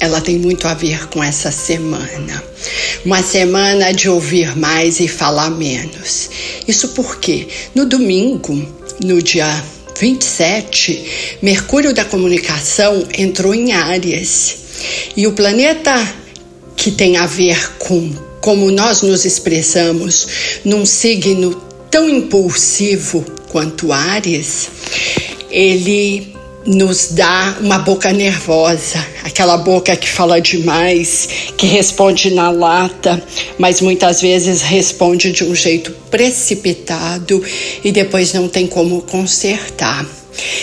Ela tem muito a ver com essa semana. Uma semana de ouvir mais e falar menos. Isso porque no domingo, no dia 27, Mercúrio da comunicação entrou em Áries. E o planeta que tem a ver com como nós nos expressamos num signo tão impulsivo quanto Áries, ele nos dá uma boca nervosa, aquela boca que fala demais, que responde na lata, mas muitas vezes responde de um jeito precipitado e depois não tem como consertar.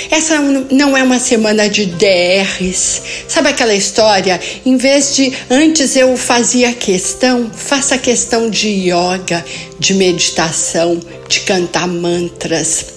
Essa não é uma semana de DRs. Sabe aquela história? Em vez de antes eu fazia questão, faça questão de yoga, de meditação, de cantar mantras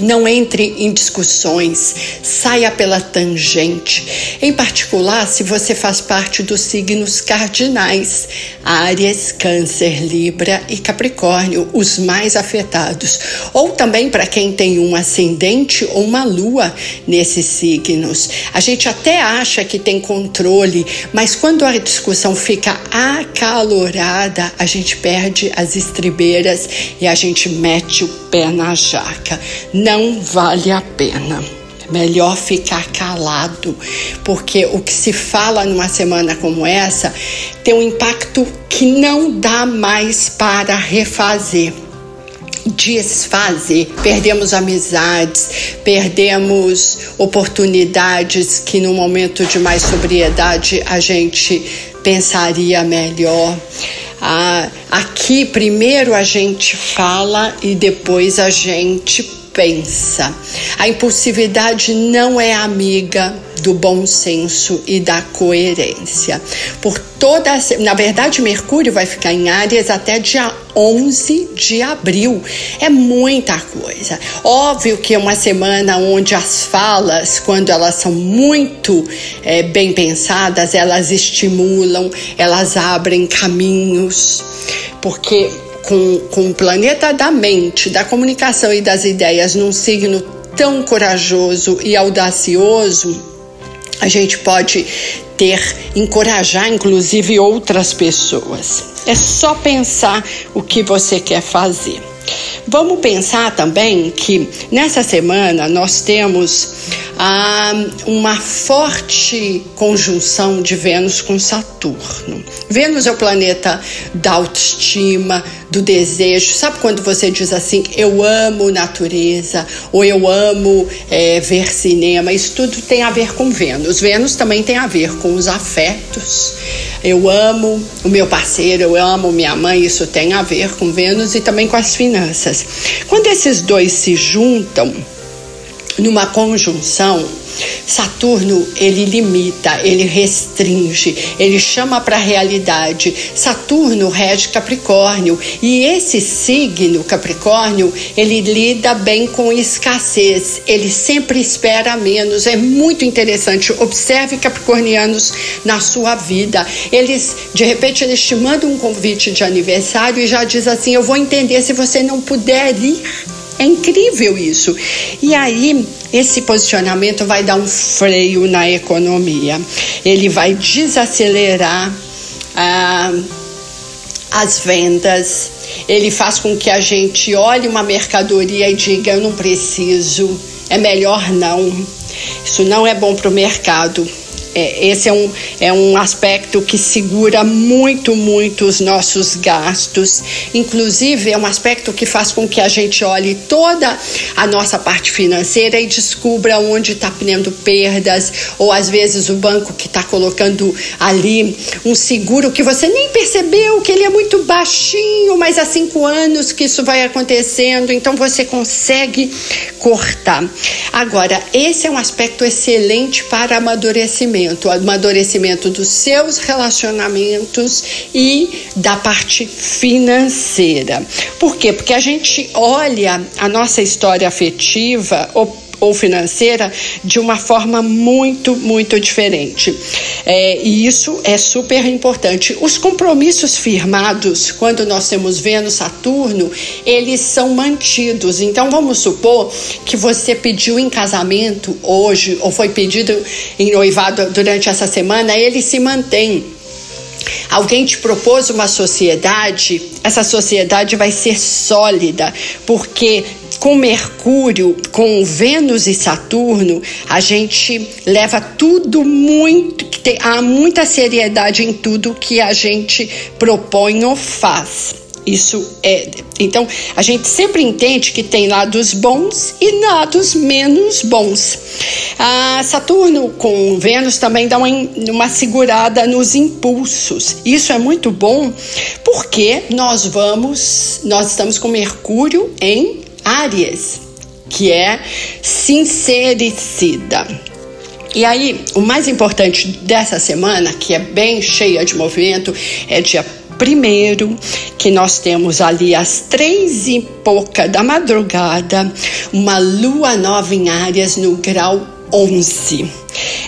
não entre em discussões, saia pela tangente. Em particular, se você faz parte dos signos cardinais, Áries, Câncer, Libra e Capricórnio, os mais afetados. Ou também para quem tem um ascendente ou uma lua nesses signos. A gente até acha que tem controle, mas quando a discussão fica acalorada, a gente perde as estribeiras e a gente mete o pé na jaca. Não vale a pena. Melhor ficar calado, porque o que se fala numa semana como essa tem um impacto que não dá mais para refazer desfazer. Perdemos amizades, perdemos oportunidades que no momento de mais sobriedade a gente pensaria melhor. Ah, aqui primeiro a gente fala e depois a gente pensa. A impulsividade não é amiga do bom senso e da coerência. Por toda, na verdade, Mercúrio vai ficar em Áries até dia 11 de abril. É muita coisa. Óbvio que é uma semana onde as falas, quando elas são muito é, bem pensadas, elas estimulam, elas abrem caminhos, porque com, com o planeta da mente, da comunicação e das ideias num signo tão corajoso e audacioso, a gente pode ter, encorajar inclusive outras pessoas. É só pensar o que você quer fazer. Vamos pensar também que nessa semana nós temos ah, uma forte conjunção de Vênus com Saturno. Vênus é o planeta da autoestima, do desejo. Sabe quando você diz assim, eu amo natureza, ou eu amo é, ver cinema? Isso tudo tem a ver com Vênus. Vênus também tem a ver com os afetos. Eu amo o meu parceiro, eu amo minha mãe, isso tem a ver com Vênus e também com as finanças. Quando esses dois se juntam, numa conjunção, Saturno ele limita, ele restringe, ele chama para a realidade. Saturno rege Capricórnio e esse signo Capricórnio ele lida bem com escassez, ele sempre espera menos. É muito interessante. Observe capricornianos na sua vida. Eles de repente eles te mandam um convite de aniversário e já diz assim: eu vou entender se você não puder ir. É incrível isso. E aí, esse posicionamento vai dar um freio na economia. Ele vai desacelerar ah, as vendas. Ele faz com que a gente olhe uma mercadoria e diga: eu não preciso, é melhor não. Isso não é bom para o mercado é, esse é um, é um aspecto que segura muito, muito os nossos gastos. Inclusive, é um aspecto que faz com que a gente olhe toda a nossa parte financeira e descubra onde está tendo perdas, ou às vezes o banco que está colocando ali um seguro que você nem percebeu que ele é muito baixinho, mas há cinco anos que isso vai acontecendo, então você consegue cortar. Agora, esse é um aspecto excelente para amadurecimento amadurecimento, o amadurecimento dos seus relacionamentos e da parte financeira. Por quê? Porque a gente olha a nossa história afetiva, ou financeira de uma forma muito, muito diferente. É, e isso é super importante. Os compromissos firmados, quando nós temos Vênus, Saturno, eles são mantidos. Então vamos supor que você pediu em casamento hoje, ou foi pedido em noivado durante essa semana, ele se mantém. Alguém te propôs uma sociedade, essa sociedade vai ser sólida, porque com Mercúrio, com Vênus e Saturno, a gente leva tudo muito, há muita seriedade em tudo que a gente propõe ou faz. Isso é. Então, a gente sempre entende que tem lados bons e lados menos bons. A Saturno com Vênus também dá uma, uma segurada nos impulsos. Isso é muito bom porque nós vamos, nós estamos com Mercúrio em Áries, que é sincericida. E aí, o mais importante dessa semana, que é bem cheia de movimento, é dia primeiro, que nós temos ali às três e pouca da madrugada, uma lua nova em áreas no grau 11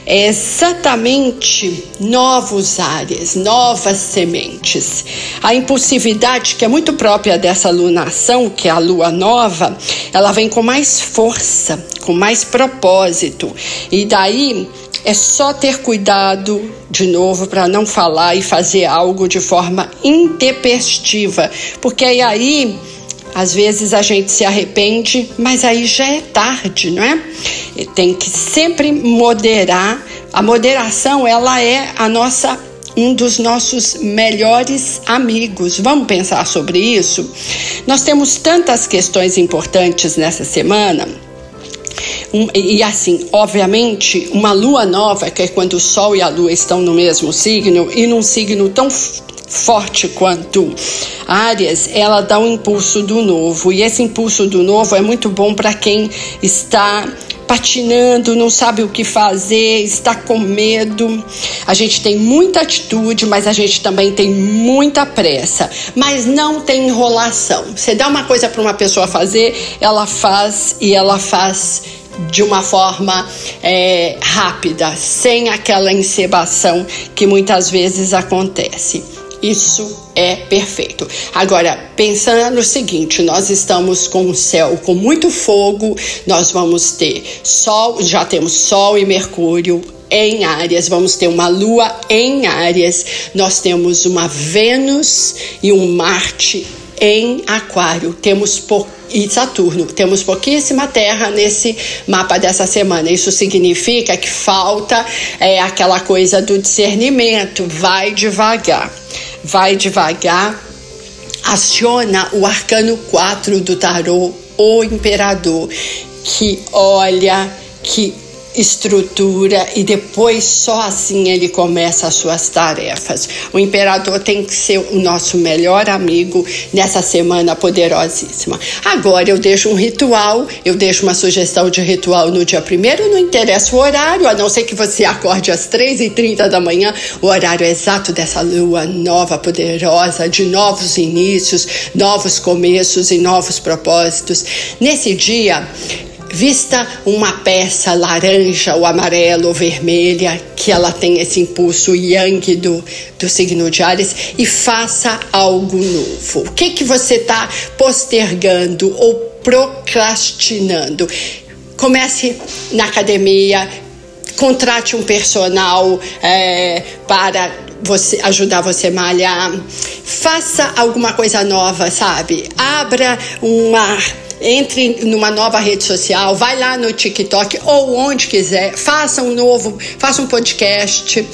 é exatamente novos áreas, novas sementes. A impulsividade, que é muito própria dessa lunação, que é a lua nova, ela vem com mais força, com mais propósito. E daí é só ter cuidado de novo para não falar e fazer algo de forma intempestiva, porque aí às vezes a gente se arrepende, mas aí já é tarde, não é? Tem que sempre moderar. A moderação, ela é a nossa um dos nossos melhores amigos. Vamos pensar sobre isso? Nós temos tantas questões importantes nessa semana. Um, e assim, obviamente, uma lua nova, que é quando o Sol e a Lua estão no mesmo signo, e num signo tão forte quanto Áries, ela dá um impulso do novo. E esse impulso do novo é muito bom para quem está patinando, não sabe o que fazer, está com medo. A gente tem muita atitude, mas a gente também tem muita pressa. Mas não tem enrolação. Você dá uma coisa para uma pessoa fazer, ela faz e ela faz de uma forma é, rápida, sem aquela encebação que muitas vezes acontece. Isso é perfeito. Agora, pensando no seguinte, nós estamos com o céu com muito fogo, nós vamos ter Sol, já temos Sol e Mercúrio em Áries, vamos ter uma Lua em Áries, nós temos uma Vênus e um Marte em Aquário. Temos pouco e Saturno. Temos pouquíssima terra nesse mapa dessa semana. Isso significa que falta é, aquela coisa do discernimento. Vai devagar vai devagar, aciona o arcano 4 do tarô, o imperador, que olha, que estrutura e depois só assim ele começa as suas tarefas. O imperador tem que ser o nosso melhor amigo nessa semana poderosíssima. Agora eu deixo um ritual, eu deixo uma sugestão de ritual no dia primeiro, não interessa o horário, a não ser que você acorde às três e trinta da manhã, o horário exato dessa lua nova, poderosa, de novos inícios, novos começos e novos propósitos. Nesse dia, Vista uma peça laranja ou amarela ou vermelha, que ela tem esse impulso yang do, do signo de Ares, e faça algo novo. O que, que você está postergando ou procrastinando? Comece na academia, contrate um personal é, para você ajudar você a malhar, faça alguma coisa nova, sabe? Abra uma entre numa nova rede social, vai lá no TikTok ou onde quiser, faça um novo, faça um podcast,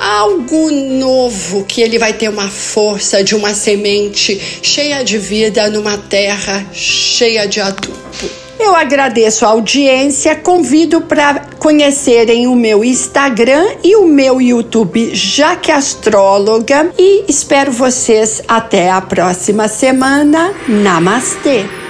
algo novo que ele vai ter uma força de uma semente cheia de vida numa terra cheia de adubo. Eu agradeço a audiência, convido para conhecerem o meu Instagram e o meu YouTube Jaque Astróloga e espero vocês até a próxima semana. Namastê!